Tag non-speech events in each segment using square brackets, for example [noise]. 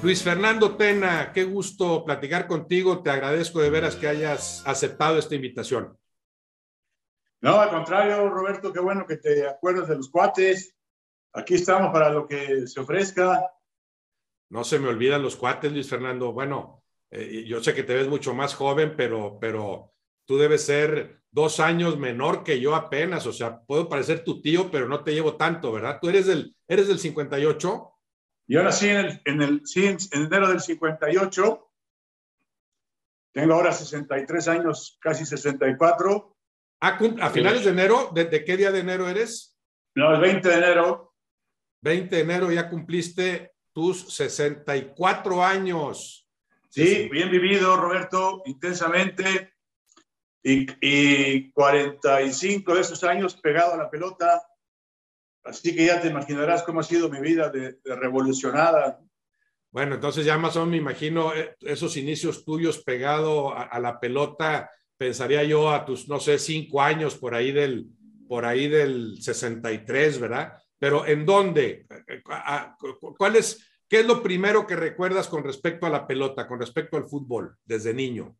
Luis Fernando Tena, qué gusto platicar contigo. Te agradezco de veras que hayas aceptado esta invitación. No, al contrario, Roberto, qué bueno que te acuerdas de los cuates. Aquí estamos para lo que se ofrezca. No se me olvidan los cuates, Luis Fernando. Bueno, eh, yo sé que te ves mucho más joven, pero, pero tú debes ser dos años menor que yo apenas. O sea, puedo parecer tu tío, pero no te llevo tanto, ¿verdad? ¿Tú eres del, eres del 58? Yo nací en, el, en, el, en enero del 58. Tengo ahora 63 años, casi 64. ¿A, a finales de enero? ¿De, qué día de enero eres? No, el 20 de enero. 20 de enero ya cumpliste tus 64 años. Sí, bien vivido, Roberto, intensamente. Y, y 45 de esos años pegado a la pelota, Así que ya te imaginarás cómo ha sido mi vida de, revolucionada. Bueno, entonces ya más o menos me imagino eh, esos inicios tuyos pegado a, la pelota, pensaría yo a tus, no sé, cinco años por ahí del, por ahí del 63, ¿verdad? Pero ¿en dónde? ¿Cuál es, qué es lo primero que recuerdas con respecto a la pelota, con respecto al fútbol, desde niño?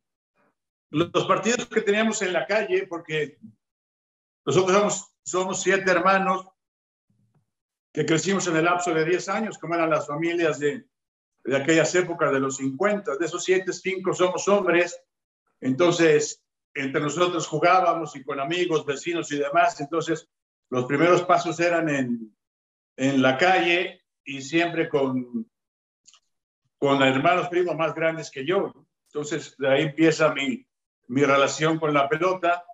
Los partidos que teníamos en la calle, porque nosotros somos, somos siete hermanos, que crecimos en el lapso de 10 años, como eran las familias de, de aquellas épocas de los 50. De esos 7, 5 somos hombres, entonces entre nosotros jugábamos y con amigos, vecinos y demás, entonces los primeros pasos eran en, en la calle y siempre con, con hermanos primos más grandes que yo. Entonces de ahí empieza mi, mi relación con la pelota.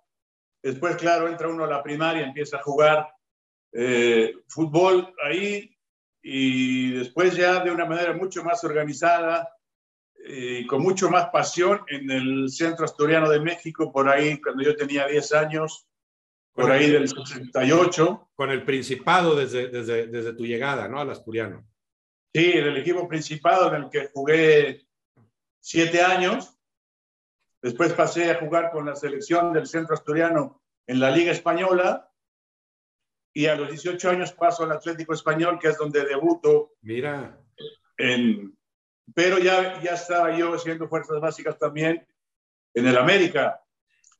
Después, claro, entra uno a la primaria, empieza a jugar eh, fútbol ahí y después ya de una manera mucho más organizada y eh, con mucho más pasión en el Centro Asturiano de México, por ahí cuando yo tenía 10 años, por ahí del 68. Con el Principado desde, desde, desde tu llegada, ¿no? Al Asturiano. Sí, en el equipo Principado en el que jugué siete años. Después pasé a jugar con la selección del Centro Asturiano en la Liga Española y a los 18 años paso al Atlético Español, que es donde debuto. Mira. En, pero ya, ya estaba yo haciendo fuerzas básicas también en el América.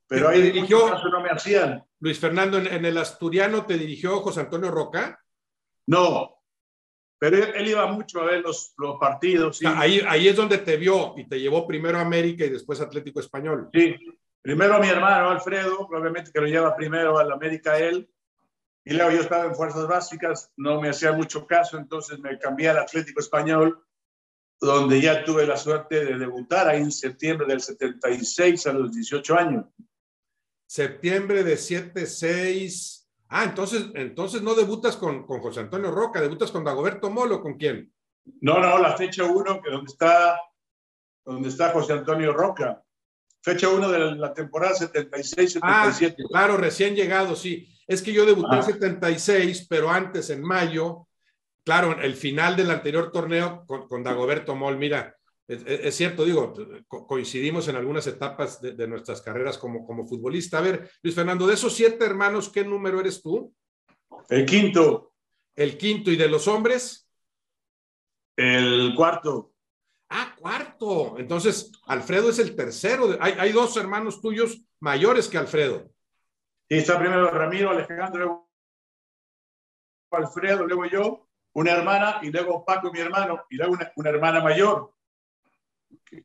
Pero ahí dirigió, no me hacían. Luis Fernando, ¿en, el Asturiano te dirigió José Antonio Roca? No, pero él, iba mucho a ver los, los partidos. Ah, ahí, ahí es donde te vio y te llevó primero a América y después Atlético Español. Sí, primero a mi hermano Alfredo, probablemente que lo lleva primero al América él, y luego yo estaba en fuerzas básicas, no me hacía mucho caso, entonces me cambié al Atlético Español, donde ya tuve la suerte de debutar ahí en septiembre del 76 a los 18 años. Septiembre de 76. Ah, entonces, entonces no debutas con, con José Antonio Roca, debutas con Dagoberto Molo, ¿con quién? No, no, la fecha 1, que donde está, donde está José Antonio Roca. Fecha 1 de la temporada 76-77. Ah, claro, recién llegado, sí. Es que yo debuté en 76, pero antes, en mayo, claro, el final del anterior torneo con, Dagoberto Moll, mira, es, cierto, digo, coincidimos en algunas etapas de, nuestras carreras como, como futbolista. A ver, Luis Fernando, de esos siete hermanos, ¿qué número eres tú? El quinto. El quinto, ¿y de los hombres? El cuarto. Ah, cuarto. Entonces, Alfredo es el tercero. Hay, hay dos hermanos tuyos mayores que Alfredo. Y está primero Ramiro, Alejandro, Alfredo, luego yo, una hermana, y luego Paco, mi hermano, y luego una, hermana mayor,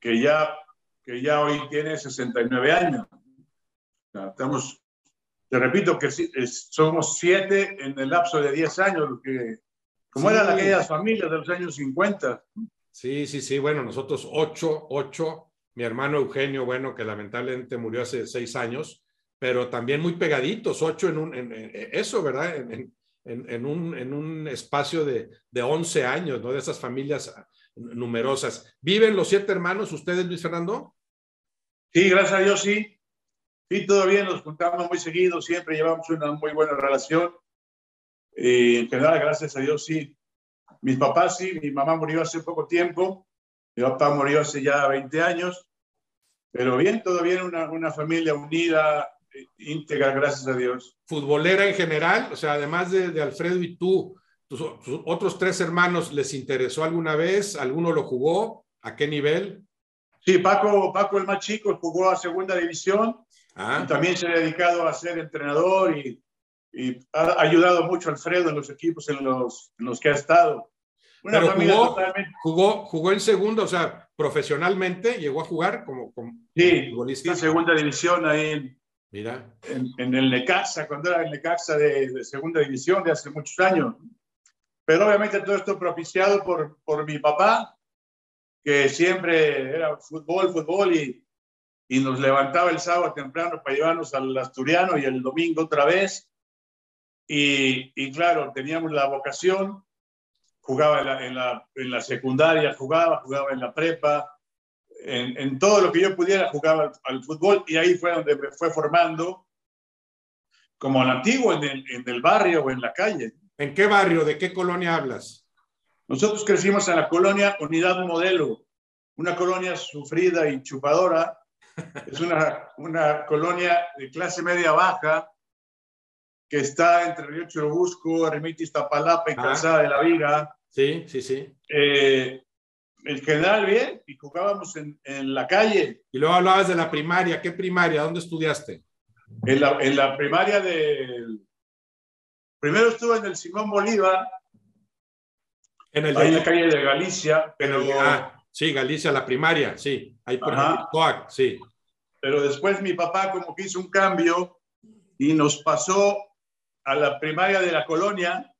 que, ya, que ya hoy tiene 69 años. Estamos, te repito que somos siete en el lapso de 10 años, que, como eran aquellas familias de los años 50. Sí, sí, sí, bueno, nosotros ocho, ocho, mi hermano Eugenio, bueno, que lamentablemente murió hace seis años, pero también muy pegaditos, ocho en un, en, eso, ¿verdad? En, en, un, en un espacio de, de 11 años, ¿no? De esas familias numerosas. ¿Viven los siete hermanos ustedes, Luis Fernando? Sí, gracias a Dios, sí. Sí, todo bien, nos juntamos muy seguido, siempre llevamos una muy buena relación. Y en general, gracias a Dios, sí. Mis papás, sí, mi mamá murió hace poco tiempo, mi papá murió hace ya 20 años, pero bien, todo bien, una, una familia unida, íntegra, gracias a Dios. Futbolera en general, o sea, además de, Alfredo y tú, tus, otros tres hermanos les interesó alguna vez? ¿Alguno lo jugó? ¿A qué nivel? Sí, Paco, Paco el más chico, jugó a segunda división. Ah. también se ha dedicado a ser entrenador y, ha ayudado mucho a Alfredo en los equipos en los, en los que ha estado. Una Pero jugó, totalmente... jugó, jugó en segunda, o sea, profesionalmente llegó a jugar como, como sí, futbolista. en segunda división ahí en, Mira. En, el Necaxa, cuando era el Necaxa de, segunda división de hace muchos años. Pero obviamente todo esto propiciado por, por mi papá, que siempre era fútbol, fútbol y, y nos levantaba el sábado temprano para llevarnos al Asturiano y el domingo otra vez. Y, y claro, teníamos la vocación, jugaba en la, en la, en la secundaria, jugaba, jugaba en la prepa, en, todo lo que yo pudiera jugaba al, fútbol y ahí fue donde me fue formando como al antiguo, en el, en el barrio o en la calle. ¿En qué barrio? ¿De qué colonia hablas? Nosotros crecimos en la colonia Unidad Modelo, una colonia sufrida y chupadora. Es una, una colonia de clase media baja que está entre Río Churubusco, Ermita Iztapalapa y ah. Calzada de la Viga. Sí, sí, sí. Eh, el general bien y jugábamos en, en, la calle. Y luego hablabas de la primaria. ¿Qué primaria? ¿Dónde estudiaste? En la, en la primaria del... Primero estuve en el Simón Bolívar, en, el, ahí en la calle de Galicia, pero... Ah, sí, Galicia, la primaria, sí. Ahí por Coac, sí. Pero después mi papá como que hizo un cambio y nos pasó a la primaria de la colonia,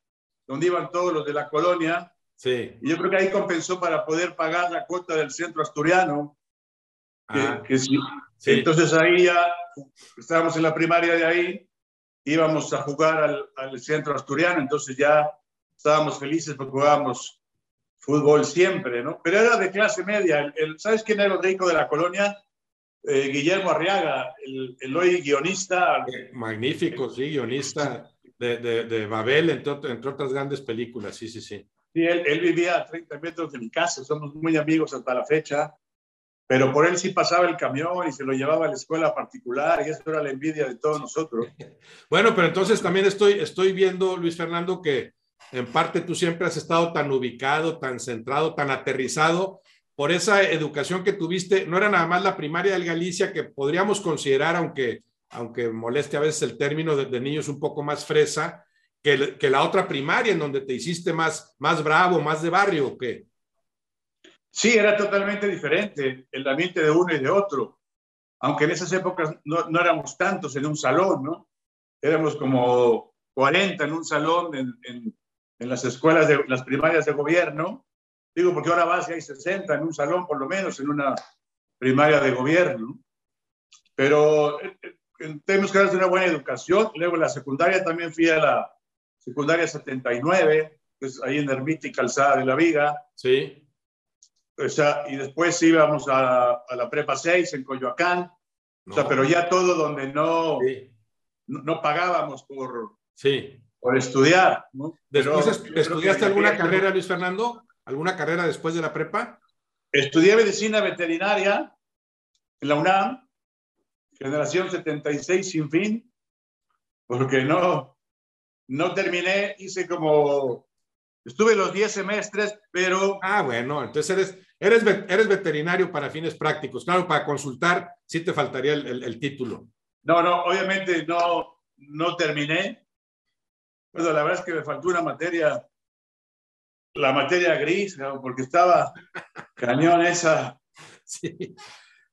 donde iban todos los de la colonia, Sí. Y yo creo que ahí compensó para poder pagar la cuota del centro asturiano. Ah, sí. Entonces ahí ya estábamos en la primaria de ahí, íbamos a jugar al, al, centro asturiano, entonces ya estábamos felices porque jugábamos fútbol siempre, ¿no? Pero era de clase media. El, ¿Sabes quién era el rico de la colonia? Eh, Guillermo Arriaga, el, el, hoy guionista. Magnífico, sí, guionista de, de, de Babel, entre, entre otras grandes películas, sí, sí, sí. Sí, él, vivía a 30 metros de mi casa, somos muy amigos hasta la fecha, pero por él sí pasaba el camión y se lo llevaba a la escuela particular y eso era la envidia de todos nosotros. [laughs] Bueno, pero entonces también estoy, estoy viendo, Luis Fernando, que en parte tú siempre has estado tan ubicado, tan centrado, tan aterrizado por esa educación que tuviste. No era nada más la primaria del Galicia que podríamos considerar, aunque, aunque moleste a veces el término de, de niños un poco más fresa, que, la otra primaria en donde te hiciste más, más bravo, más de barrio o qué? Sí, era totalmente diferente el ambiente de uno y de otro. Aunque en esas épocas no, no éramos tantos en un salón, ¿no? Éramos como 40 en un salón en, en, en, las escuelas de las primarias de gobierno. Digo, porque ahora vas y hay 60 en un salón, por lo menos, en una primaria de gobierno. Pero tenemos que darles una buena educación. Luego, en la secundaria también fui a la, secundaria 79, que es ahí en Ermita y Calzada de la Viga. Sí. O sea, y después íbamos a, a la Prepa 6 en Coyoacán. O sea, pero ya todo donde no, no, pagábamos por, sí. por estudiar. Después, ¿Estudiaste alguna carrera, Luis Fernando? ¿Alguna carrera después de la prepa? Estudié medicina veterinaria en la UNAM, generación 76 sin fin, porque no, no terminé, hice como, estuve los 10 semestres, pero... Ah, bueno, entonces eres, eres, eres veterinario para fines prácticos. Claro, para consultar sí te faltaría el, título. No, no, obviamente no, no terminé. Bueno, la verdad es que me faltó una materia, la materia gris, porque estaba cañón esa. [laughs] Sí.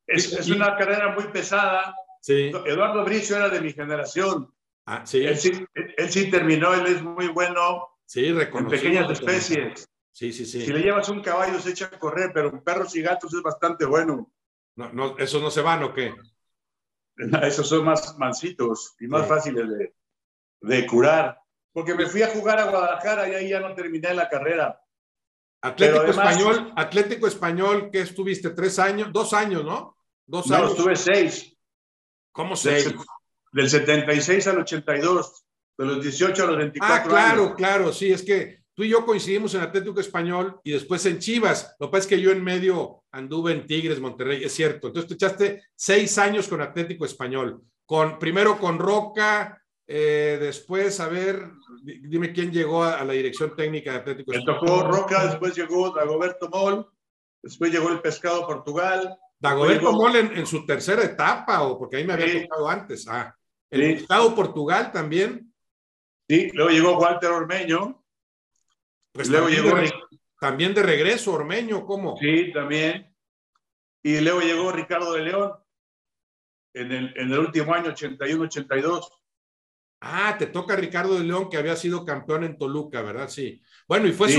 Es, una carrera muy pesada. Sí. Eduardo Bricio era de mi generación. Ah, sí. Él, sí. terminó, él es muy bueno sí, en pequeñas especies. Sí, sí, sí. Si le llevas un caballo se echa a correr, pero perros y gatos es bastante bueno. No, no, ¿Esos no se van o qué? [laughs] Esos son más mansitos y más fáciles de, de, curar. Porque me fui a jugar a Guadalajara y ahí ya no terminé la carrera. Atlético Español, Atlético Español, ¿qué estuviste? ¿Tres años? Dos años, ¿no? Dos no, años. estuve seis. ¿Cómo seis? Del 76 al 82, de los 18 a los 24 Ah, claro, claro, sí, es que tú y yo coincidimos en Atlético Español y después en Chivas. Lo que pasa es que yo en medio anduve en Tigres, Monterrey, es cierto. Entonces tú echaste seis años con Atlético Español, con, primero con Roca, Eh, después, a ver, dime quién llegó a, la dirección técnica de Atlético. Me tocó Roca, después llegó Dagoberto Moll, después llegó el Pescado Portugal. Dagoberto Moll en, su tercera etapa, o porque ahí me había tocado antes. Ah, el Pescado Portugal también. Sí, luego llegó Walter Ormeño. Pues luego llegó. también de regreso, Ormeño, ¿cómo? Sí, también. Y luego llegó Ricardo de León en el, en el último año, 81-82. Ah, te toca Ricardo de León, que había sido campeón en Toluca, ¿verdad? Sí. Bueno, y fue,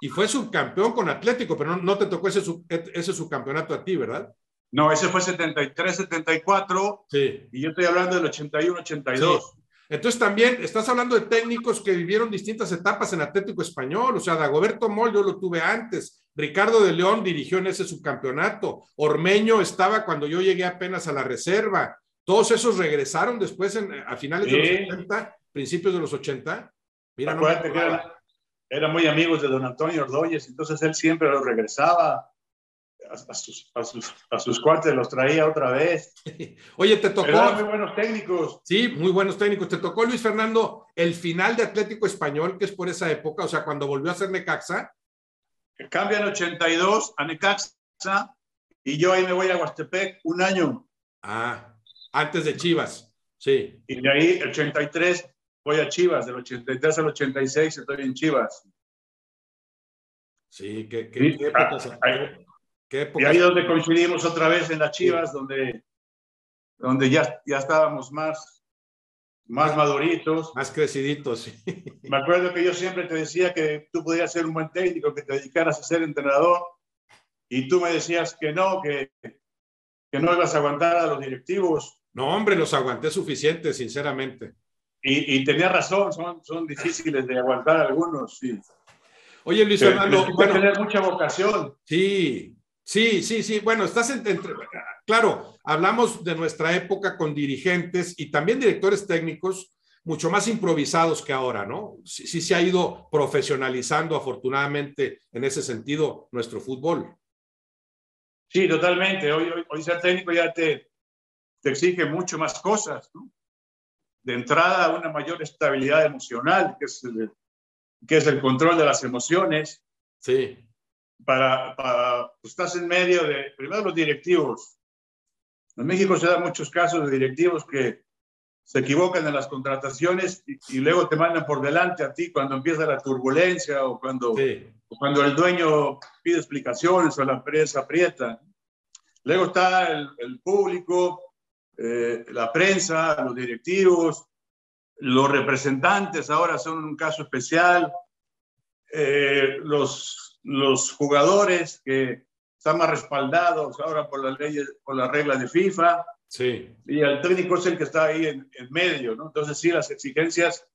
y fue subcampeón con Atlético, pero no, te tocó ese, ese subcampeonato a ti, ¿verdad? No, ese fue 73-74. Sí. Y yo estoy hablando del 81-82. Entonces también estás hablando de técnicos que vivieron distintas etapas en Atlético Español, o sea, Dagoberto Moll yo lo tuve antes, Ricardo de León dirigió en ese subcampeonato, Ormeño estaba cuando yo llegué apenas a la reserva, todos esos regresaron después a finales de los 80, principios de los 80. Mira, no eran, muy amigos de don Antonio Ordóñez, entonces él siempre los regresaba a, sus, a, sus, cuartos, los traía otra vez. [laughs] Oye, te tocó. muy buenos técnicos. Sí, muy buenos técnicos. Te tocó, Luis Fernando, el final de Atlético Español, que es por esa época, o sea, cuando volvió a ser Necaxa. Cambia en 82 a Necaxa y yo ahí me voy a Huastepec un año. Ah, antes de Chivas, sí. Y de ahí, el 83, voy a Chivas, del 83 al 86 estoy en Chivas. Sí, qué, qué, época, y ahí donde coincidimos otra vez en las Chivas, donde, donde ya, ya estábamos más, más maduritos. Más creciditos, sí. Me acuerdo que yo siempre te decía que tú podías ser un buen técnico, que te dedicaras a ser entrenador, y tú me decías que no, que, que no ibas a aguantar a los directivos. No, hombre, los aguanté suficiente, sinceramente. Y, y tenía razón, son, son difíciles de aguantar algunos, sí. Oye, Luis Fernando. Bueno, tener mucha vocación. Sí, Sí, sí, sí. Bueno, estás entre, claro, hablamos de nuestra época con dirigentes y también directores técnicos mucho más improvisados que ahora, ¿no? Sí, sí se ha ido profesionalizando afortunadamente en ese sentido nuestro fútbol. Sí, totalmente. Hoy, hoy, ser técnico ya te, te exige mucho más cosas, ¿no? De entrada, una mayor estabilidad emocional, que es el, que es el control de las emociones. Sí para, para pues, estás en medio de, primero los directivos. En México se dan muchos casos de directivos que se equivocan en las contrataciones y, luego te mandan por delante a ti cuando empieza la turbulencia o cuando, cuando el dueño pide explicaciones o la empresa aprieta. Luego está el, público, eh, la prensa, los directivos, los representantes ahora son un caso especial, eh, los los jugadores que están más respaldados ahora por las leyes, por las reglas de FIFA. Sí. Y el técnico es el que está ahí en, medio, ¿no? Entonces sí, las exigencias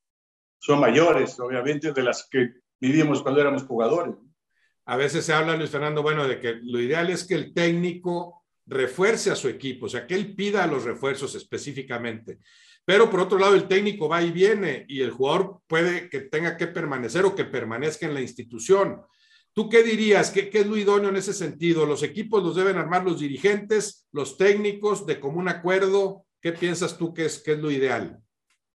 son mayores, obviamente, de las que vivimos cuando éramos jugadores. A veces se habla, Luis Fernando, bueno, de que lo ideal es que el técnico refuerce a su equipo, o sea, que él pida los refuerzos específicamente. Pero por otro lado, el técnico va y viene y el jugador puede que tenga que permanecer o que permanezca en la institución. ¿Tú qué dirías? ¿Qué, es lo idóneo en ese sentido? ¿Los equipos los deben armar los dirigentes, los técnicos, de común acuerdo? ¿Qué piensas tú que es, que es lo ideal?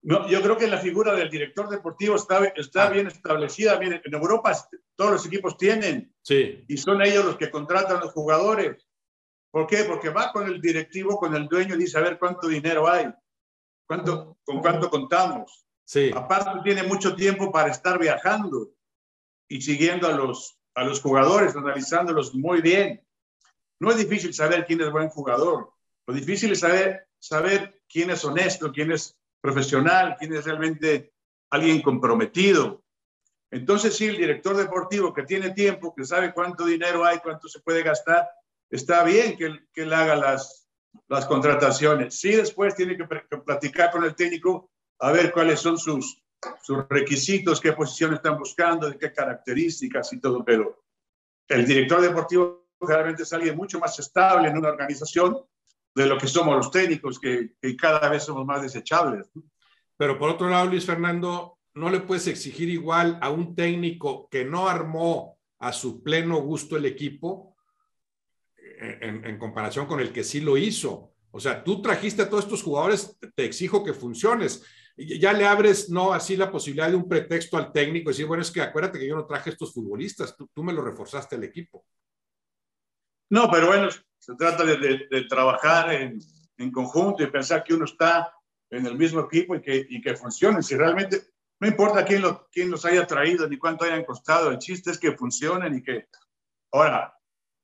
No, yo creo que la figura del director deportivo está, está ah. bien establecida. en Europa todos los equipos tienen. Sí. Y son ellos los que contratan a los jugadores. ¿Por qué? Porque va con el directivo, con el dueño y dice a ver cuánto dinero hay, cuánto, con cuánto contamos. Sí. Aparte tiene mucho tiempo para estar viajando y siguiendo a los, a los jugadores, analizándolos muy bien. No es difícil saber quién es buen jugador. Lo difícil es saber, saber quién es honesto, quién es profesional, quién es realmente alguien comprometido. Entonces, sí, el director deportivo que tiene tiempo, que sabe cuánto dinero hay, cuánto se puede gastar, está bien que, que él haga las, las contrataciones. Sí, después tiene que, que platicar con el técnico a ver cuáles son sus, sus requisitos, qué posición están buscando, de qué características y todo, pero el director deportivo realmente es alguien mucho más estable en una organización de lo que somos los técnicos, que, cada vez somos más desechables. Pero por otro lado, Luis Fernando, no le puedes exigir igual a un técnico que no armó a su pleno gusto el equipo en, en comparación con el que sí lo hizo. O sea, tú trajiste a todos estos jugadores, te exijo que funciones. Ya le abres, no así la posibilidad de un pretexto al técnico decir, bueno, es que acuérdate que yo no traje estos futbolistas, tú, tú me lo reforzaste al equipo. No, pero bueno, se trata de, de, trabajar en, en, conjunto y pensar que uno está en el mismo equipo y que, y que funcione. Si realmente, no importa quién, lo, quién los haya traído ni cuánto hayan costado, el chiste es que funcionen y que... Ahora,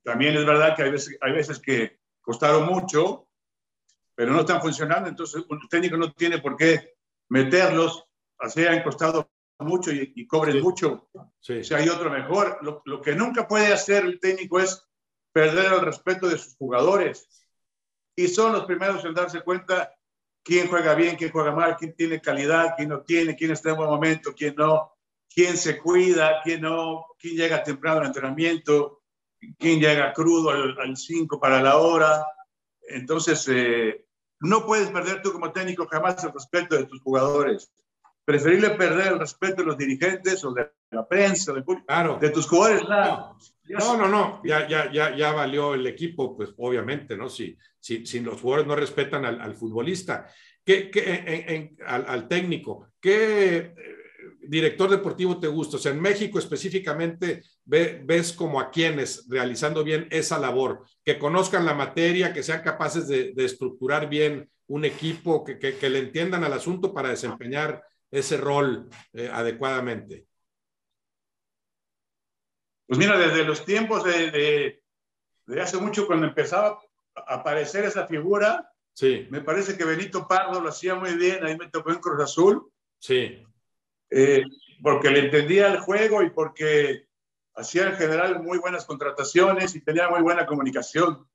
también es verdad que hay veces, hay veces que costaron mucho, pero no están funcionando, entonces un técnico no tiene por qué meterlos, así han costado mucho y, y cobren mucho. Sí. Si hay otro mejor, lo, lo, que nunca puede hacer el técnico es perder el respeto de sus jugadores. Y son los primeros en darse cuenta quién juega bien, quién juega mal, quién tiene calidad, quién no tiene, quién está en buen momento, quién no, quién se cuida, quién no, quién llega temprano al entrenamiento, quién llega crudo al 5 para la hora. Entonces, eh, no puedes perder tú como técnico jamás el respeto de tus jugadores. Preferible perder el respeto de los dirigentes o de la prensa, de, claro. de tus jugadores, nada. No, no, no, ya, ya, ya, ya valió el equipo, pues obviamente, ¿no? Si, si, si los jugadores no respetan al, al futbolista, ¿qué, qué, en, en, al, al, técnico, ¿qué eh, director deportivo te gusta? O sea, en México específicamente ve, ves como a quienes realizando bien esa labor, que conozcan la materia, que sean capaces de, de estructurar bien un equipo, que, que, que, le entiendan al asunto para desempeñar ese rol eh, adecuadamente. Pues mira, desde los tiempos de, de, de, hace mucho, cuando empezaba a aparecer esa figura, sí. me parece que Benito Pardo lo hacía muy bien, ahí me tocó en Cruz Azul. Sí. Eh, porque le entendía el juego y porque hacía en general muy buenas contrataciones y tenía muy buena comunicación.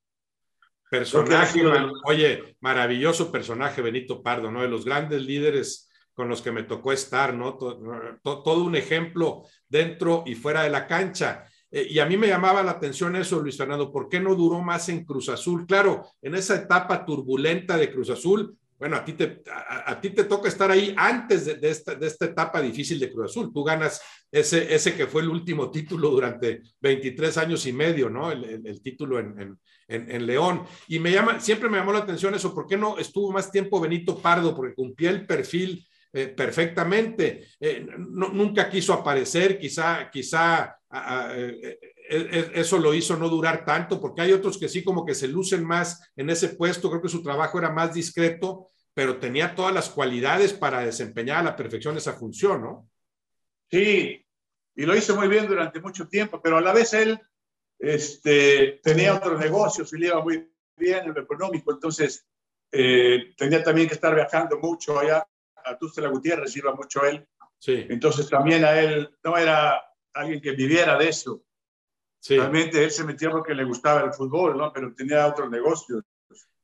Personaje, man, oye, maravilloso personaje Benito Pardo, ¿no? De los grandes líderes con los que me tocó estar, ¿no? Todo, todo un ejemplo dentro y fuera de la cancha. Eh, y a mí me llamaba la atención eso, Luis Fernando, ¿por qué no duró más en Cruz Azul? Claro, en esa etapa turbulenta de Cruz Azul, bueno, a ti te, a, ti te toca estar ahí antes de, esta, de, esta, etapa difícil de Cruz Azul. Tú ganas ese, ese que fue el último título durante 23 años y medio, ¿no? El, título en, en, en, León. Y me llama, siempre me llamó la atención eso, ¿por qué no estuvo más tiempo Benito Pardo? Porque cumplía el perfil eh, perfectamente. Eh, nunca quiso aparecer, quizá, quizá eh, eso lo hizo no durar tanto, porque hay otros que sí como que se lucen más en ese puesto, creo que su trabajo era más discreto, pero tenía todas las cualidades para desempeñar a la perfección esa función, ¿no? Sí, y lo hizo muy bien durante mucho tiempo, pero a la vez él este, tenía otros negocios y le iba muy bien en lo económico, entonces eh, tenía también que estar viajando mucho allá a Tustela Gutiérrez iba mucho él. Sí. Entonces también a él no era alguien que viviera de eso. Sí. Realmente él se metía porque le gustaba el fútbol, ¿no? Pero tenía otros negocios.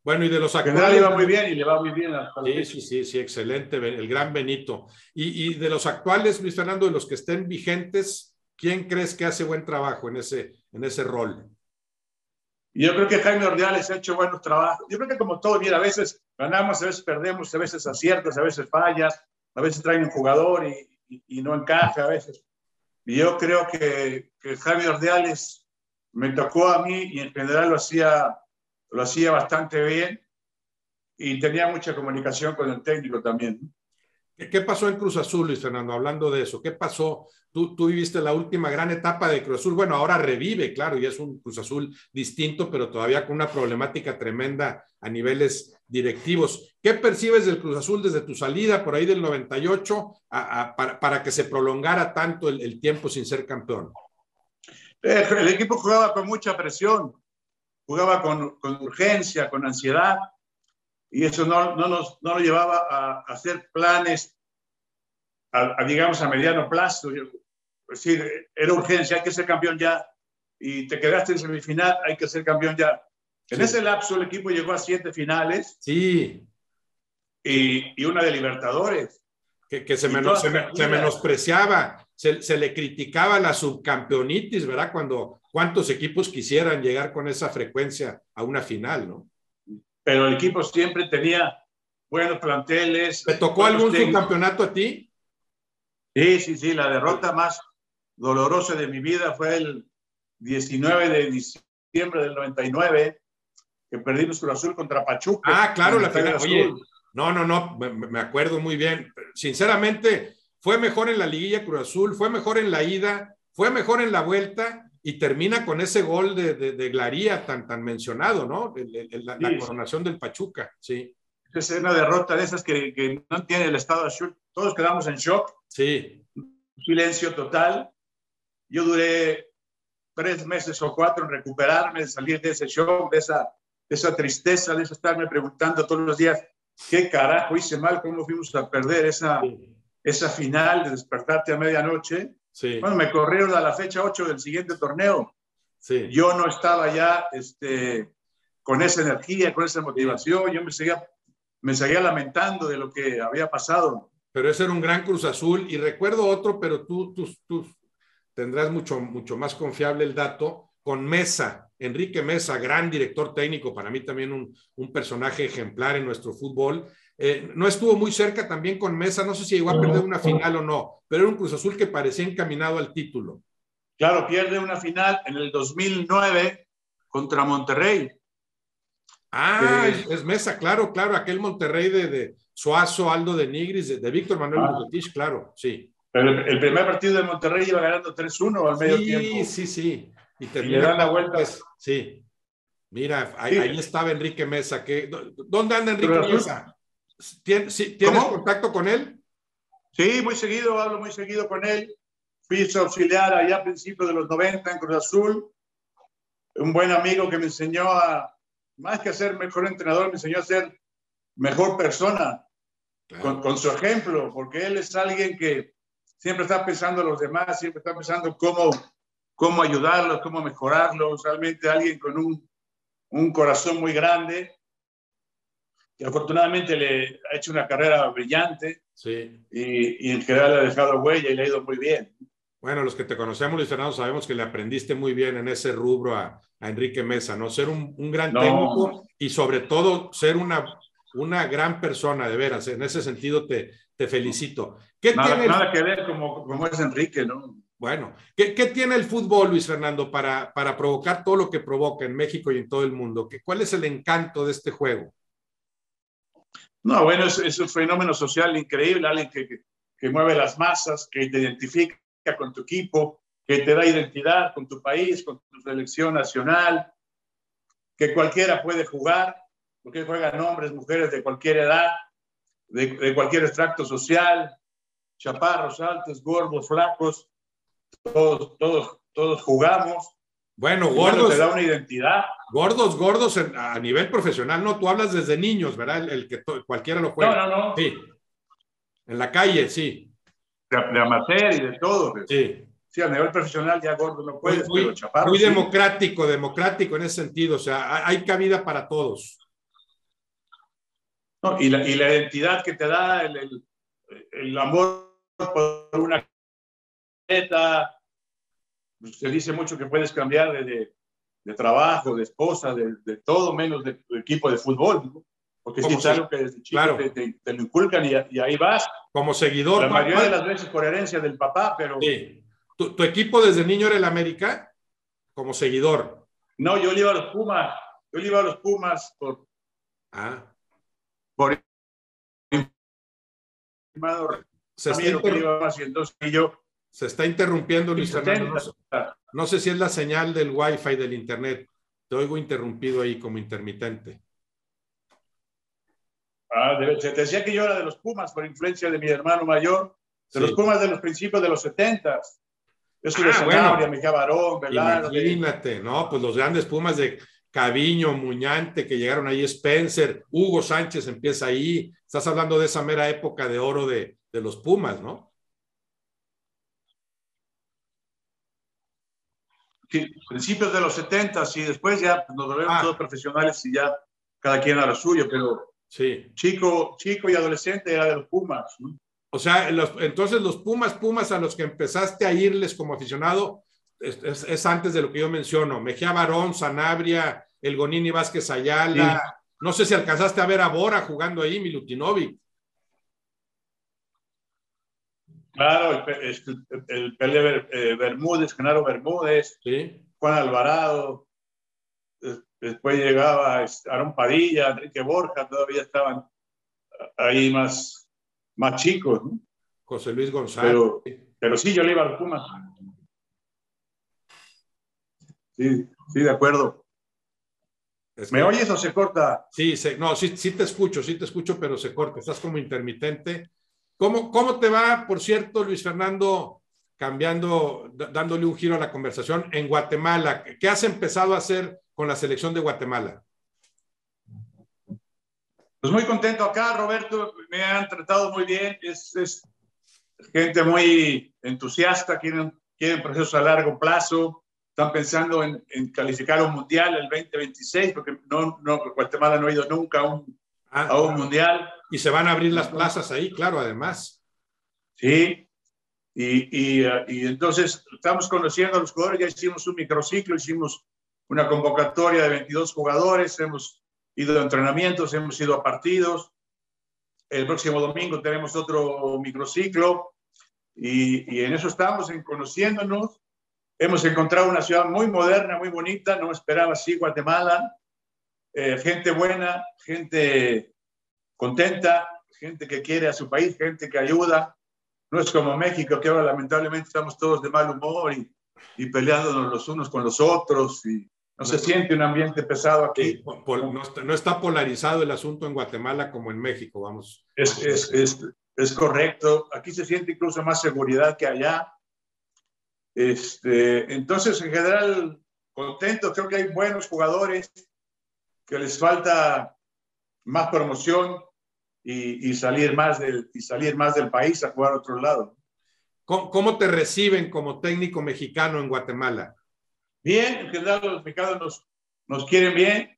Bueno, y de los actuales. En general iba muy bien y le va muy bien. A sí, sí, sí, sí, excelente, el gran Benito. Y, y, de los actuales, Luis Fernando, de los que estén vigentes, ¿quién crees que hace buen trabajo en ese, en ese rol? Yo creo que Jaime Ordiales ha hecho buenos trabajos. Yo creo que como todo, mira, a veces ganamos, a veces perdemos, a veces aciertas, a veces fallas, a veces traen un jugador y, y, y no encaja a veces. Y yo creo que, que Jaime Ordiales me tocó a mí y en general lo hacía, lo hacía bastante bien y tenía mucha comunicación con el técnico también. ¿Qué pasó en Cruz Azul, Luis Fernando? Hablando de eso, ¿qué pasó? Tú, tú viviste la última gran etapa de Cruz Azul. Bueno, ahora revive, claro, y es un Cruz Azul distinto, pero todavía con una problemática tremenda a niveles directivos. ¿Qué percibes del Cruz Azul desde tu salida por ahí del 98 a, a, para, para, que se prolongara tanto el, el tiempo sin ser campeón? El, el, equipo jugaba con mucha presión, jugaba con, con urgencia, con ansiedad y eso no, no, nos, no lo llevaba a, a hacer planes, a, a, digamos, a mediano plazo. Es decir, era urgencia, hay que ser campeón ya, y te quedaste en semifinal, hay que ser campeón ya. En sí. ese lapso el equipo llegó a siete finales. Sí. Y, y una de Libertadores. Que, que se, menos, se, se, menospreciaba, se, se, le criticaba la subcampeonitis, ¿verdad? Cuando cuántos equipos quisieran llegar con esa frecuencia a una final, ¿no? pero el equipo siempre tenía buenos planteles. ¿Te tocó algún técnicos. subcampeonato a ti? Sí, sí, sí. La derrota más dolorosa de mi vida fue el 19 de diciembre del 99, que perdimos Cruz Azul contra Pachuca. Ah, claro, la final. Oye, no, no, no, me, acuerdo muy bien. Sinceramente, fue mejor en la liguilla Cruz Azul, fue mejor en la ida, fue mejor en la vuelta y termina con ese gol de, de, Glaría tan, tan mencionado, ¿no? la, coronación del Pachuca, sí. Es una derrota de esas que, que no tiene el estado de shock. Todos quedamos en shock. Sí. Silencio total. Yo duré tres meses o cuatro en recuperarme, de salir de ese shock, de esa, de esa tristeza, de estarme preguntando todos los días, ¿qué carajo hice mal? ¿Cómo fuimos a perder esa, esa final de despertarte a medianoche? Sí. Bueno, me corrieron a la fecha 8 del siguiente torneo. Sí. Yo no estaba ya este, con esa energía, con esa motivación. Yo me seguía, me seguía lamentando de lo que había pasado. Pero ese era un gran Cruz Azul. Y recuerdo otro, pero tú, tú, tú tendrás mucho, mucho más confiable el dato, con Mesa, Enrique Mesa, gran director técnico, para mí también un, un personaje ejemplar en nuestro fútbol. Eh, no estuvo muy cerca también con Mesa, no sé si llegó a perder una final o no, pero era un Cruz Azul que parecía encaminado al título. Claro, pierde una final en el 2009 contra Monterrey. Ah, eh, es, Mesa, claro, claro, aquel Monterrey de, de Suazo, Aldo de Nigris, de, Víctor Manuel ah. claro, sí. Pero el, primer partido de Monterrey iba ganando 3-1 al medio tiempo. Sí, sí, sí. Y, le dan la vuelta. Pues, sí. Mira, ahí, estaba Enrique Mesa. Que, ¿Dónde anda Enrique Mesa? ¿Tienes, contacto con él? Sí, muy seguido, hablo muy seguido con él. Fui su auxiliar allá a principios de los 90 en Cruz Azul. Un buen amigo que me enseñó a, más que a ser mejor entrenador, me enseñó a ser mejor persona con, con, su ejemplo, porque él es alguien que siempre está pensando en los demás, siempre está pensando cómo, cómo ayudarlos, cómo mejorarlos. Realmente alguien con un, un corazón muy grande que afortunadamente le ha hecho una carrera brillante sí. y, y, en general ha dejado huella y le ha ido muy bien. Bueno, los que te conocemos, Luis Fernando, sabemos que le aprendiste muy bien en ese rubro a, a Enrique Mesa, ¿no? Ser un, un gran técnico y sobre todo ser una, una gran persona, de veras. En ese sentido te, te felicito. ¿Qué nada, tiene nada que ver como, como es Enrique, ¿no? Bueno, ¿qué, ¿qué, tiene el fútbol, Luis Fernando, para, para provocar todo lo que provoca en México y en todo el mundo? ¿Cuál es el encanto de este juego? No, bueno, es, un fenómeno social increíble, alguien que, que, mueve las masas, que te identifica con tu equipo, que te da identidad con tu país, con tu selección nacional, que cualquiera puede jugar, porque juegan hombres, mujeres de cualquier edad, de, de cualquier extracto social, chaparros, altos, gordos, flacos, todos, todos, todos jugamos. Bueno, gordos. Te da una identidad. Gordos, gordos a nivel profesional, ¿no? Tú hablas desde niños, ¿verdad? El, que cualquiera lo juega. No, no, no. Sí. En la calle, sí. De, amateur y de todo. Sí. Sí, a nivel profesional ya gordo no puedes, muy, pero chaparro. Muy democrático, democrático en ese sentido. O sea, hay cabida para todos. No, y, la, y la identidad que te da el, el, el amor por una se dice mucho que puedes cambiar de, de, trabajo, de esposa, de, de, todo menos de tu equipo de fútbol, porque si es algo que desde chico te, te, lo inculcan y, y, ahí vas. Como seguidor. La mayoría de las veces por herencia del papá, pero... Sí. ¿Tu, ¿Tu, equipo desde niño era el América? Como seguidor. No, yo le iba a los Pumas. Yo le iba a los Pumas por... Ah. Por... Se está, yo se está interrumpiendo, Luis Fernando. No, sé si es la señal del Wi-Fi del Internet. Te oigo interrumpido ahí como intermitente. Ah, se te decía que yo era de los Pumas por influencia de mi hermano mayor, de los Pumas de los principios de los 70. Yo soy de ah, Sanabria, bueno, Barón, Imagínate, ¿no? Pues los grandes Pumas de Caviño, Muñante, que llegaron ahí, Spencer, Hugo Sánchez empieza ahí. Estás hablando de esa mera época de oro de, de los Pumas, ¿no? Principios de los 70 y después ya nos volvemos ah. todos profesionales y ya cada quien a lo suyo, pero sí. chico, chico y adolescente era de los Pumas. O sea, los, entonces los Pumas, Pumas a los que empezaste a irles como aficionado, es, es, es antes de lo que yo menciono, Mejía Barón, Sanabria, El Gonini Vázquez Ayala, sí. no sé si alcanzaste a ver a Bora jugando ahí, Milutinovic. Claro, el, el, Pele eh, Bermúdez, Genaro Bermúdez, ¿Sí? Juan Alvarado, después llegaba Aaron Padilla, Enrique Borja, todavía estaban ahí más, más chicos. ¿no? José Luis González. Pero, pero sí, yo le iba al Pumas. Sí, sí, de acuerdo. ¿Me oyes o se corta? Sí, no, sí, sí te escucho, sí te escucho, pero se corta. Estás como intermitente. ¿Cómo, ¿Cómo te va, por cierto, Luis Fernando, cambiando, dándole un giro a la conversación, en Guatemala? ¿Qué has empezado a hacer con la selección de Guatemala? Pues muy contento acá, Roberto. Me han tratado muy bien. Es, gente muy entusiasta, quieren, quieren procesos a largo plazo están pensando en, calificar a un mundial el 2026, porque no, no, Guatemala no ha ido nunca a un, ah, a un mundial. Y se van a abrir las plazas ahí, claro, además. Sí, y, y, y, entonces estamos conociendo a los jugadores, ya hicimos un microciclo, hicimos una convocatoria de 22 jugadores, hemos ido a entrenamientos, hemos ido a partidos. El próximo domingo tenemos otro microciclo y, y en eso estamos, en conociéndonos Hemos encontrado una ciudad muy moderna, muy bonita, no esperaba así Guatemala. Eh, gente buena, gente contenta, gente que quiere a su país, gente que ayuda. No es como México, que ahora lamentablemente estamos todos de mal humor y, y peleándonos los unos con los otros y no se siente un ambiente pesado aquí. no, está, polarizado el asunto en Guatemala como en México, vamos. Es, es, es, es correcto. Aquí se siente incluso más seguridad que allá este, entonces, en general, contento. Creo que hay buenos jugadores que les falta más promoción y, salir, más del, y salir más del país a jugar a otro lado. ¿Cómo, te reciben como técnico mexicano en Guatemala? Bien, en general los mexicanos nos, nos quieren bien.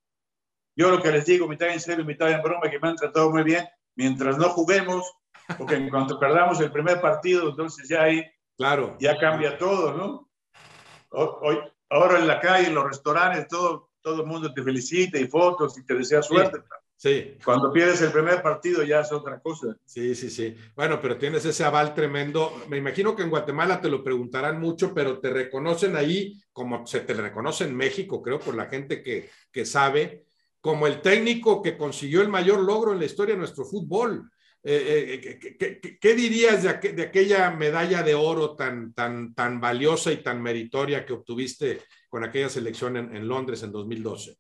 Yo lo que les digo, mitad en serio, mitad en broma, que me han tratado muy bien. Mientras no juguemos, porque en cuanto perdamos el primer partido, entonces ya hay Claro. Ya cambia todo, ¿no? Hoy, ahora en la calle, en los restaurantes, todo, todo el mundo te felicita y fotos y te desea suerte. Sí. Cuando pierdes el primer partido ya es otra cosa. Sí, sí, sí. Bueno, pero tienes ese aval tremendo. Me imagino que en Guatemala te lo preguntarán mucho, pero te reconocen ahí como se te reconoce en México, creo, por la gente que, que sabe, como el técnico que consiguió el mayor logro en la historia de nuestro fútbol. Eh, eh, ¿qué, dirías de, aquella medalla de oro tan, tan, tan valiosa y tan meritoria que obtuviste con aquella selección en, Londres en 2012?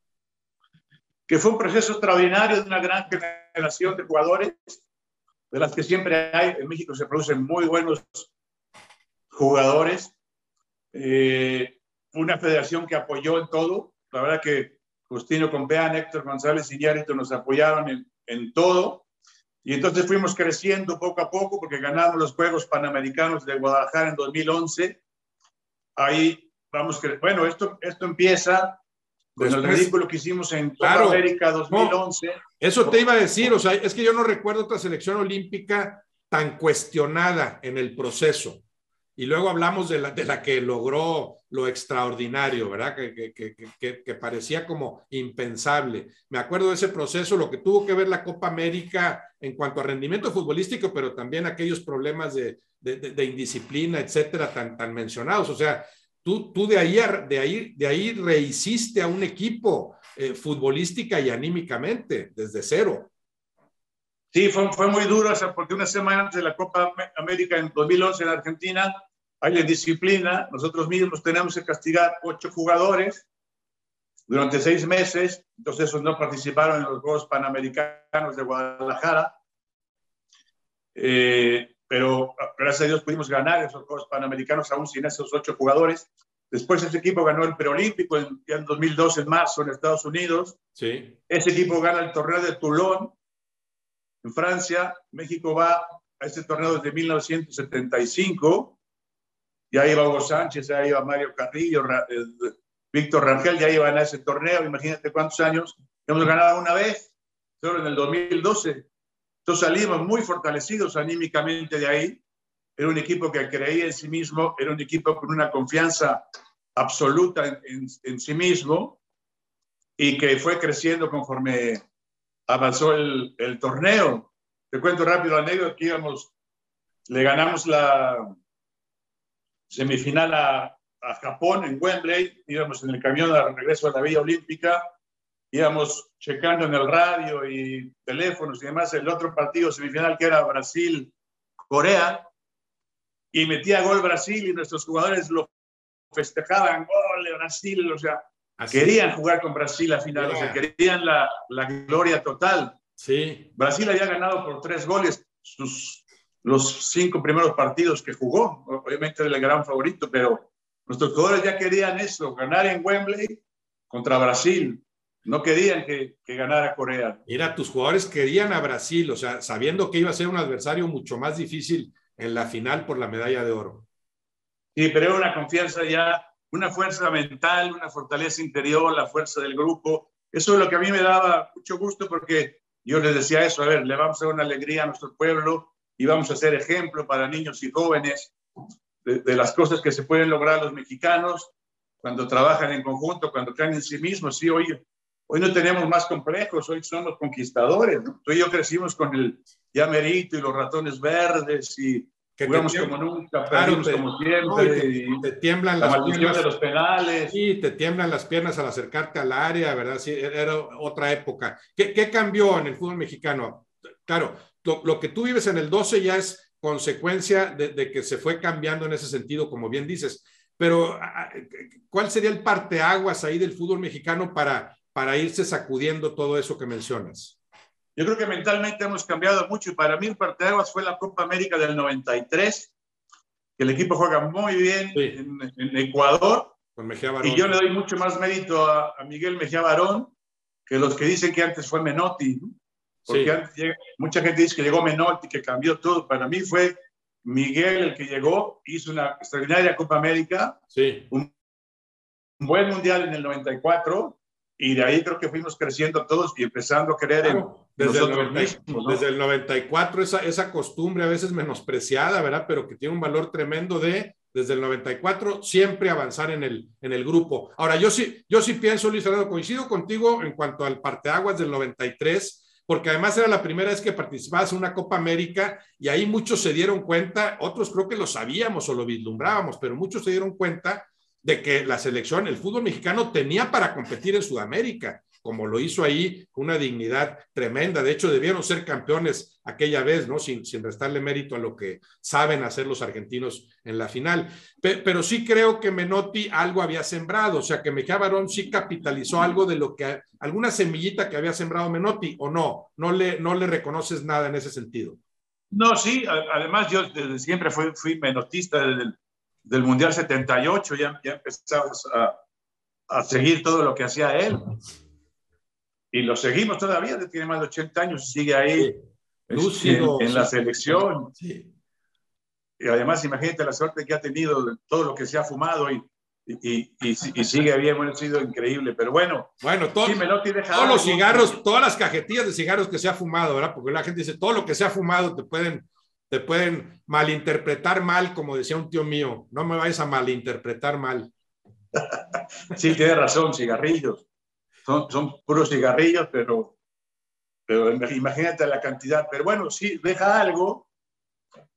Que fue un proceso extraordinario de una gran generación de jugadores, de las que siempre hay. En México se producen muy buenos jugadores. Eh, una federación que apoyó en todo. La verdad que Justino Compeán, Héctor González y Yarito nos apoyaron en, en todo y entonces fuimos creciendo poco a poco porque ganamos los Juegos Panamericanos de Guadalajara en 2011. Ahí vamos, que, bueno, esto, esto empieza con el ridículo que hicimos en claro, América 2011. eso te iba a decir, o sea, es que yo no recuerdo otra selección olímpica tan cuestionada en el proceso. Y luego hablamos de la, de la que logró lo extraordinario, ¿verdad? Que, que, que, que, parecía como impensable. Me acuerdo de ese proceso, lo que tuvo que ver la Copa América en cuanto a rendimiento futbolístico, pero también aquellos problemas de, de, de indisciplina, etcétera, tan, tan mencionados. O sea, tú, de, ahí, de, ahí, de ahí rehiciste a un equipo eh, y anímicamente, desde cero. Sí, fue, muy duro, porque una semana antes de la Copa América en 2011 en Argentina, hay la disciplina, nosotros mismos tenemos que castigar ocho jugadores durante seis meses, entonces esos no participaron en los Juegos Panamericanos de Guadalajara, eh, pero gracias a Dios pudimos ganar esos Juegos Panamericanos aún sin esos ocho jugadores. Después ese equipo ganó el preolímpico en, en 2012 en marzo en Estados Unidos. Sí. Ese equipo gana el torneo de Toulon en Francia. México va a ese torneo desde 1975 ya iba Hugo Sánchez, ya iba Mario Carrillo, eh, Víctor Rangel, ya iban a ese torneo, imagínate cuántos años. Hemos ganado una vez, solo en el 2012. Entonces salimos muy fortalecidos anímicamente de ahí. Era un equipo que creía en sí mismo, era un equipo con una confianza absoluta en, sí mismo y que fue creciendo conforme avanzó el, torneo. Te cuento rápido la anécdota que íbamos, le ganamos la, semifinal a, Japón en Wembley, íbamos en el camión de regreso a la Villa Olímpica íbamos checando en el radio y teléfonos y demás el otro partido semifinal que era Brasil-Corea y metía gol Brasil y nuestros jugadores lo festejaban, gol de Brasil, o sea, querían jugar con Brasil a final, o sea, querían la, la, gloria total. Sí. Brasil había ganado por tres goles sus, los cinco primeros partidos que jugó, obviamente era el gran favorito, pero nuestros jugadores ya querían eso, ganar en Wembley contra Brasil. No querían que, que, ganara Corea. Mira, tus jugadores querían a Brasil, o sea, sabiendo que iba a ser un adversario mucho más difícil en la final por la medalla de oro. Sí, pero era una confianza ya, una fuerza mental, una fortaleza interior, la fuerza del grupo. Eso es lo que a mí me daba mucho gusto porque yo les decía eso, a ver, le vamos a dar una alegría a nuestro pueblo y vamos a ser ejemplo para niños y jóvenes de, de las cosas que se pueden lograr los mexicanos cuando trabajan en conjunto, cuando creen en sí mismos. Sí, hoy, hoy no tenemos más complejos, hoy somos conquistadores. ¿no? Tú y yo crecimos con el llamerito y los ratones verdes y que jugamos como nunca, claro, te, como siempre. No, te, y te, tiemblan las piernas. de los penales. Sí, te tiemblan las piernas al acercarte al área, ¿verdad? Sí, era otra época. ¿Qué, qué cambió en el fútbol mexicano? Claro, lo, lo, que tú vives en el 12 ya es consecuencia de, de, que se fue cambiando en ese sentido, como bien dices. Pero, ¿cuál sería el parteaguas ahí del fútbol mexicano para, para irse sacudiendo todo eso que mencionas? Yo creo que mentalmente hemos cambiado mucho y para mí el parteaguas fue la Copa América del 93, que el equipo juega muy bien sí. en, en, Ecuador. Con Mejía Barón. Y yo le doy mucho más mérito a, a, Miguel Mejía Barón que los que dicen que antes fue Menotti. Porque sí. antes, mucha gente dice que llegó Menotti, que cambió todo. Para mí fue Miguel el que llegó, hizo una extraordinaria Copa América, sí. un, un buen mundial en el 94 y de ahí creo que fuimos creciendo todos y empezando a creer claro, en desde nosotros el 90, mismos. ¿no? Desde el 94, esa, esa costumbre a veces menospreciada, ¿verdad? Pero que tiene un valor tremendo de, desde el 94, siempre avanzar en el, en el grupo. Ahora, yo sí, yo sí pienso, Luis Fernando, coincido contigo en cuanto al parteaguas del 93, porque además era la primera vez que participabas en una Copa América y ahí muchos se dieron cuenta, otros creo que lo sabíamos o lo vislumbrábamos, pero muchos se dieron cuenta de que la selección, el fútbol mexicano tenía para competir en Sudamérica, como lo hizo ahí, una dignidad tremenda. De hecho, debieron ser campeones aquella vez, ¿no? Sin, sin restarle mérito a lo que saben hacer los argentinos en la final. Pero, sí creo que Menotti algo había sembrado, o sea, que Mejía Barón sí capitalizó algo de lo que, alguna semillita que había sembrado Menotti, o no, no le, no le reconoces nada en ese sentido. No, sí, además yo desde siempre fui, fui menotista desde el del Mundial 78, ya, ya empezamos a, a, seguir todo lo que hacía él. Y lo seguimos todavía, tiene más de 80 años, sigue ahí sí. en, en, la selección. Sí. Y además, imagínate la suerte que ha tenido de todo lo que se ha fumado y, y, y, y, sigue bien, bueno, ha sido increíble, pero bueno. Bueno, todo, sí, todos los cigarros, todas las cajetillas de cigarros que se ha fumado, ¿verdad? Porque la gente dice, todo lo que se ha fumado te pueden te pueden malinterpretar mal, como decía un tío mío. No me vayas a malinterpretar mal. [laughs] Sí, tiene razón, cigarrillos. Son, son puros cigarrillos, pero, pero imagínate la cantidad. Pero bueno, sí, deja algo,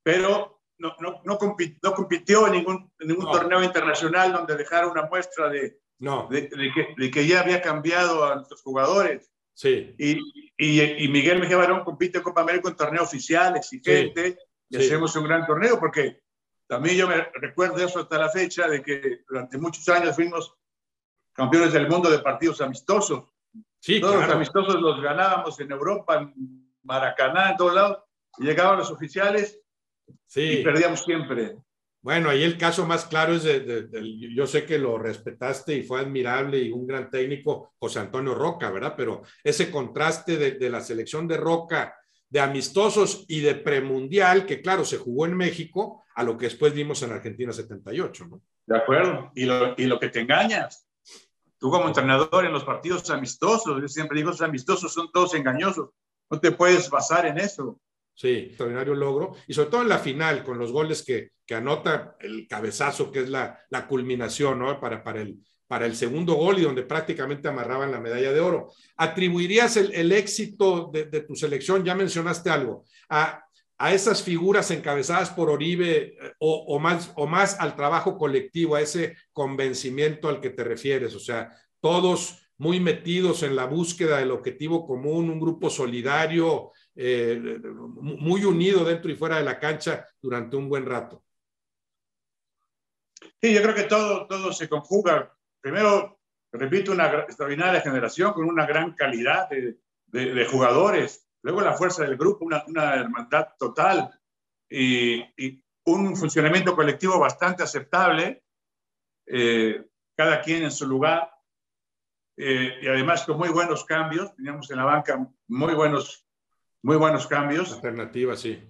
pero no, no, no, compitió, no compitió en ningún, en ningún no. torneo internacional donde dejara una muestra de, no. de, de, que, de, que, ya había cambiado a nuestros jugadores. Sí. Y, y, y, Miguel Mejía Barón compite en Copa América en torneo oficial, exigente, sí. y sí. hacemos un gran torneo, porque también yo me recuerdo eso hasta la fecha, de que durante muchos años fuimos campeones del mundo de partidos amistosos. Sí, Todos claro. los amistosos los ganábamos en Europa, en Maracaná, en todos lados, y llegaban los oficiales sí. y perdíamos siempre. Bueno, ahí el caso más claro es de, yo sé que lo respetaste y fue admirable y un gran técnico, José Antonio Roca, ¿verdad? Pero ese contraste de, de la selección de Roca, de amistosos y de premundial, que claro, se jugó en México, a lo que después vimos en Argentina 78, ¿no? De acuerdo, y lo, y lo que te engañas. Tú como entrenador en los partidos amistosos, yo siempre digo, los amistosos son todos engañosos, no te puedes basar en eso. Sí, extraordinario logro. Y sobre todo en la final, con los goles que, que anota el cabezazo, que es la, la culminación ¿no? para, para, el, para el segundo gol y donde prácticamente amarraban la medalla de oro. ¿Atribuirías el, el éxito de, de, tu selección, ya mencionaste algo, a, a esas figuras encabezadas por Oribe o, o, más, o más al trabajo colectivo, a ese convencimiento al que te refieres? O sea, todos muy metidos en la búsqueda del objetivo común, un grupo solidario, eh, muy unido dentro y fuera de la cancha durante un buen rato. Sí, yo creo que todo, todo se conjuga. Primero, repito, una extraordinaria generación con una gran calidad de, de, jugadores. Luego la fuerza del grupo, una, una hermandad total y, y, un funcionamiento colectivo bastante aceptable, eh, cada quien en su lugar. Eh, y además con muy buenos cambios, teníamos en la banca muy buenos, muy buenos cambios. Alternativa, sí.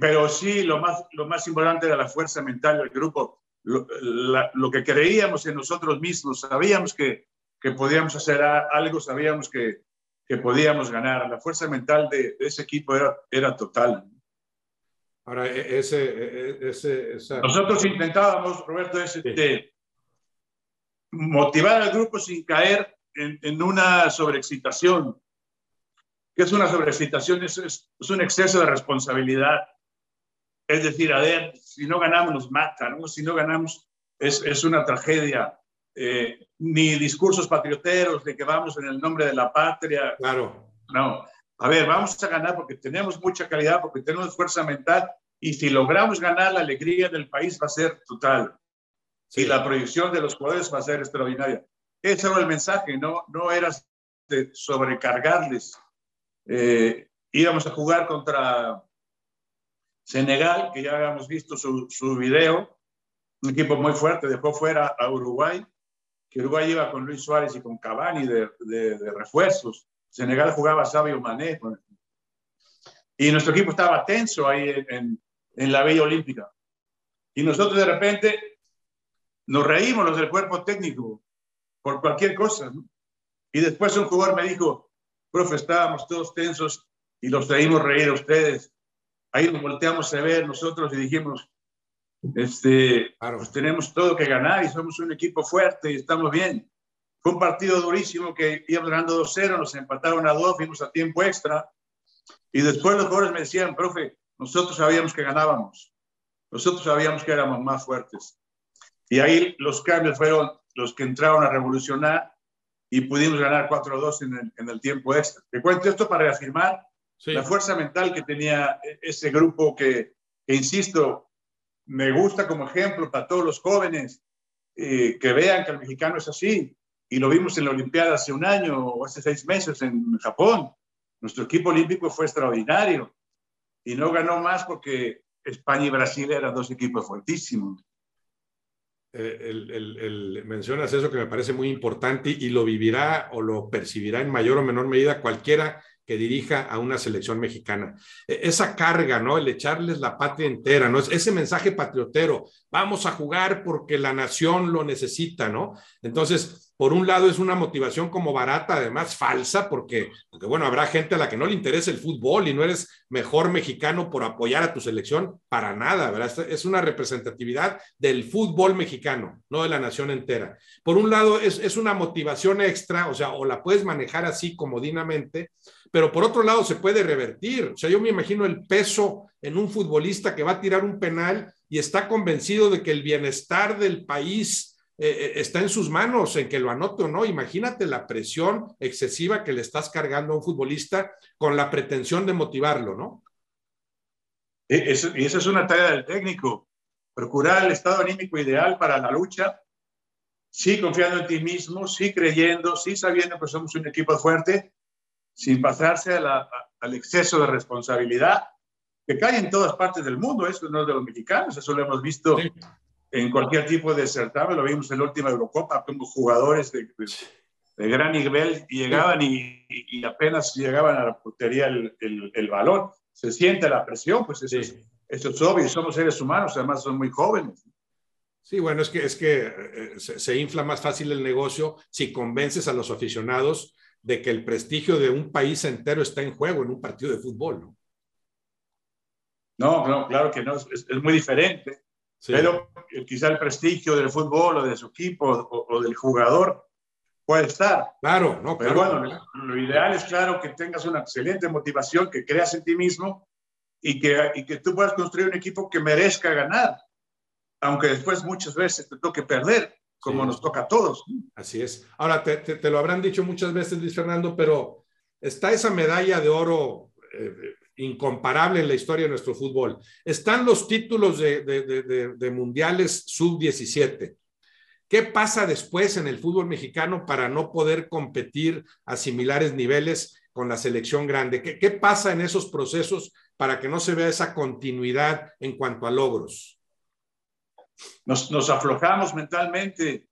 Pero sí, lo más, lo más importante era la fuerza mental del grupo lo, que creíamos en nosotros mismos, sabíamos que, que podíamos hacer algo, sabíamos que, que, podíamos ganar. La fuerza mental de, ese equipo era, era total. Ahora, e, ese, e, ese Nosotros intentábamos, Roberto, ese, de motivar al grupo sin caer en, en una sobreexcitación. ¿Qué es una sobreexcitación? Es, es, es un exceso de responsabilidad es decir, a ver, si no ganamos nos matan, ¿no? si no ganamos es, es una tragedia. Eh, ni discursos patrioteros de que vamos en el nombre de la patria. Claro. No. A ver, vamos a ganar porque tenemos mucha calidad, porque tenemos fuerza mental y si logramos ganar, la alegría del país va a ser total. Y la proyección de los jugadores va a ser extraordinaria. Ese era el mensaje, no, no era de sobrecargarles. Eh, íbamos a jugar contra Senegal, que ya habíamos visto su, su video, un equipo muy fuerte, dejó fuera a Uruguay, que Uruguay iba con Luis Suárez y con Cavani de, de, refuerzos. Senegal jugaba Sabio Mané. Y nuestro equipo estaba tenso ahí en, en, la Villa Olímpica. Y nosotros de repente nos reímos los del cuerpo técnico por cualquier cosa. Y después un jugador me dijo, profe, estábamos todos tensos y los traímos reír a ustedes ahí nos volteamos a ver nosotros y dijimos, este, pues tenemos todo que ganar y somos un equipo fuerte y estamos bien. Fue un partido durísimo que íbamos ganando 2-0, nos empataron a 2, fuimos a tiempo extra y después los jugadores me decían, profe, nosotros sabíamos que ganábamos, nosotros sabíamos que éramos más fuertes. Y ahí los cambios fueron los que entraron a revolucionar y pudimos ganar 4-2 en el, en el tiempo extra. Te cuento esto para reafirmar la fuerza mental que tenía e-, ese grupo que, insisto, me gusta como ejemplo para todos los jóvenes eh, que vean que el mexicano es así. Y lo vimos en la Olimpiada hace un año o hace seis meses en Japón. Nuestro equipo olímpico fue extraordinario y no ganó más porque España y Brasil eran dos equipos fuertísimos. Eh, mencionas eso que me parece muy importante y lo vivirá o lo percibirá en mayor o menor medida cualquiera que dirija a una selección mexicana. E, esa carga, ¿no? El echarles la patria entera, ¿no? Ese mensaje patriotero, vamos a jugar porque la nación lo necesita, ¿no? Entonces, por un lado es una motivación como barata, además falsa, porque, bueno, habrá gente a la que no le interesa el fútbol y no eres mejor mexicano por apoyar a tu selección, para nada, ¿verdad? Es una representatividad del fútbol mexicano, no de la nación entera. Por un lado es, es una motivación extra, o sea, o la puedes manejar así comodinamente, pero por otro lado se puede revertir. O sea, yo me imagino el peso en un futbolista que va a tirar un penal y está convencido de que el bienestar del país eh, eh, está en sus manos en que lo anote o no. Imagínate la presión excesiva que le estás cargando a un futbolista con la pretensión de motivarlo, ¿no? Y esa es una tarea del técnico, procurar el estado anímico ideal para la lucha, sí confiando en ti mismo, sí creyendo, sí sabiendo que somos un equipo fuerte, sin pasarse al exceso de responsabilidad que cae en todas partes del mundo, eso no es de los mexicanos, eso lo hemos visto en cualquier tipo de certamen, lo vimos en la última Eurocopa, como jugadores de, de, gran nivel llegaban y, y, apenas llegaban a la portería el, el, el, balón. Se siente la presión, pues eso, es, eso es obvio, somos seres humanos, además son muy jóvenes. Sí, bueno, es que, es que eh, se, se, infla más fácil el negocio si convences a los aficionados de que el prestigio de un país entero está en juego en un partido de fútbol, ¿no? No, no claro que no, es, es muy diferente. Pero quizá el prestigio del fútbol o de su equipo o, del jugador puede estar. Claro, no, pero bueno, lo, ideal es claro que tengas una excelente motivación, que creas en ti mismo y que, y que tú puedas construir un equipo que merezca ganar, aunque después muchas veces te toque perder. Como nos toca a todos. Así es. Ahora, te, te, lo habrán dicho muchas veces, Luis Fernando, pero está esa medalla de oro eh, incomparable en la historia de nuestro fútbol. Están los títulos de, de, de mundiales sub-17. ¿Qué pasa después en el fútbol mexicano para no poder competir a similares niveles con la selección grande? ¿Qué, qué pasa en esos procesos para que no se vea esa continuidad en cuanto a logros? Nos, nos aflojamos mentalmente.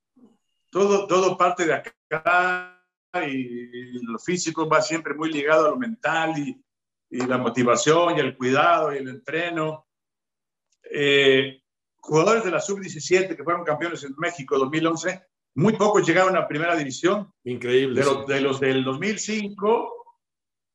Todo, todo parte de acá y, lo físico va siempre muy ligado a lo mental y, y la motivación y el cuidado y el entreno. Eh, jugadores de la sub-17 que fueron campeones en México 2011, muy pocos llegaron a primera división. Increíble. De, los, de los del 2005,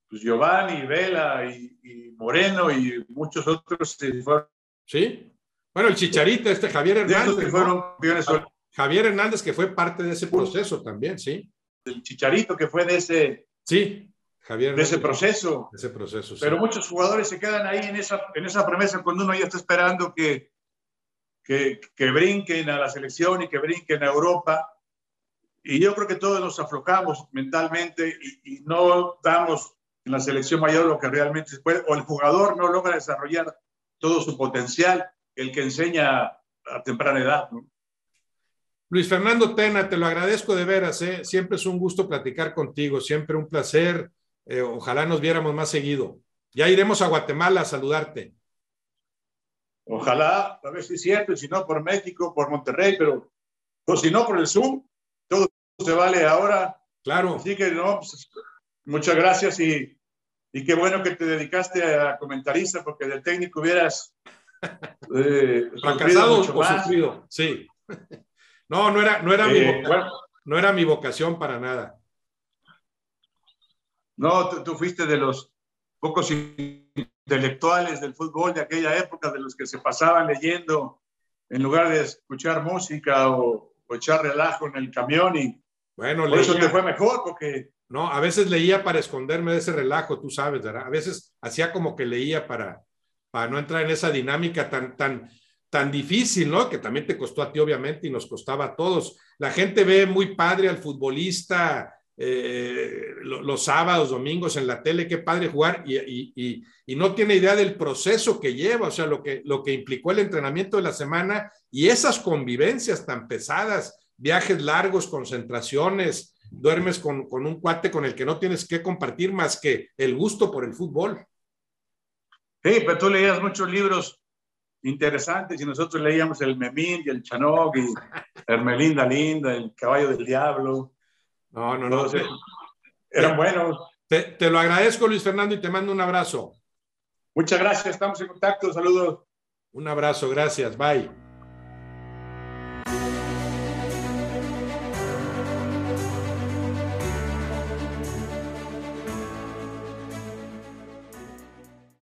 pues Giovanni, Vela y, Moreno y muchos otros se fueron. Sí. Bueno, el Chicharito, este Javier Hernández. fueron campeones. Javier Hernández, que fue parte de ese proceso también, sí. El Chicharito, que fue de ese. Sí, Javier. De ese proceso. De ese proceso, Pero muchos jugadores se quedan ahí en esa, en esa promesa cuando uno ya está esperando que que, brinquen a la selección y que brinquen a Europa. Y yo creo que todos nos aflojamos mentalmente y, no damos en la selección mayor lo que realmente se puede, o el jugador no logra desarrollar todo su potencial, el que enseña a temprana edad. Luis Fernando Tena, te lo agradezco de veras, ¿eh? siempre es un gusto platicar contigo, siempre un placer, eh, ojalá nos viéramos más seguido. Ya iremos a Guatemala a saludarte. Ojalá, a ver si es cierto, si no por México, por Monterrey, pero o si no por el Zoom, todo se vale ahora. Claro. Así que no, pues, muchas gracias y, y, qué bueno que te dedicaste a comentarista, porque de técnico hubieras eh, fracasado o sufrido. Sí. No, no era, no era, mi eh, no era mi vocación para nada. No, tú, tú fuiste de los pocos intelectuales del fútbol de aquella época, de los que se pasaban leyendo en lugar de escuchar música o, echar relajo en el camión y bueno, por eso te fue mejor porque... No, a veces leía para esconderme de ese relajo, tú sabes, ¿verdad? A veces hacía como que leía para, para no entrar en esa dinámica tan, tan, tan difícil, ¿no? Que también te costó a ti, obviamente, y nos costaba a todos. La gente ve muy padre al futbolista eh, los sábados, domingos en la tele, qué padre jugar y, no tiene idea del proceso que lleva, o sea, lo que, lo que implicó el entrenamiento de la semana y esas convivencias tan pesadas, viajes largos, concentraciones, duermes con, un cuate con el que no tienes que compartir más que el gusto por el fútbol. Sí, pero tú leías muchos libros interesantes y nosotros leíamos el Memín y el Chanog y Hermelinda Linda, el Caballo del Diablo. No, no, no. eran buenos. Te, te, lo agradezco, Luis Fernando, y te mando un abrazo. Muchas gracias, estamos en contacto. Saludos. Un abrazo, gracias. Bye.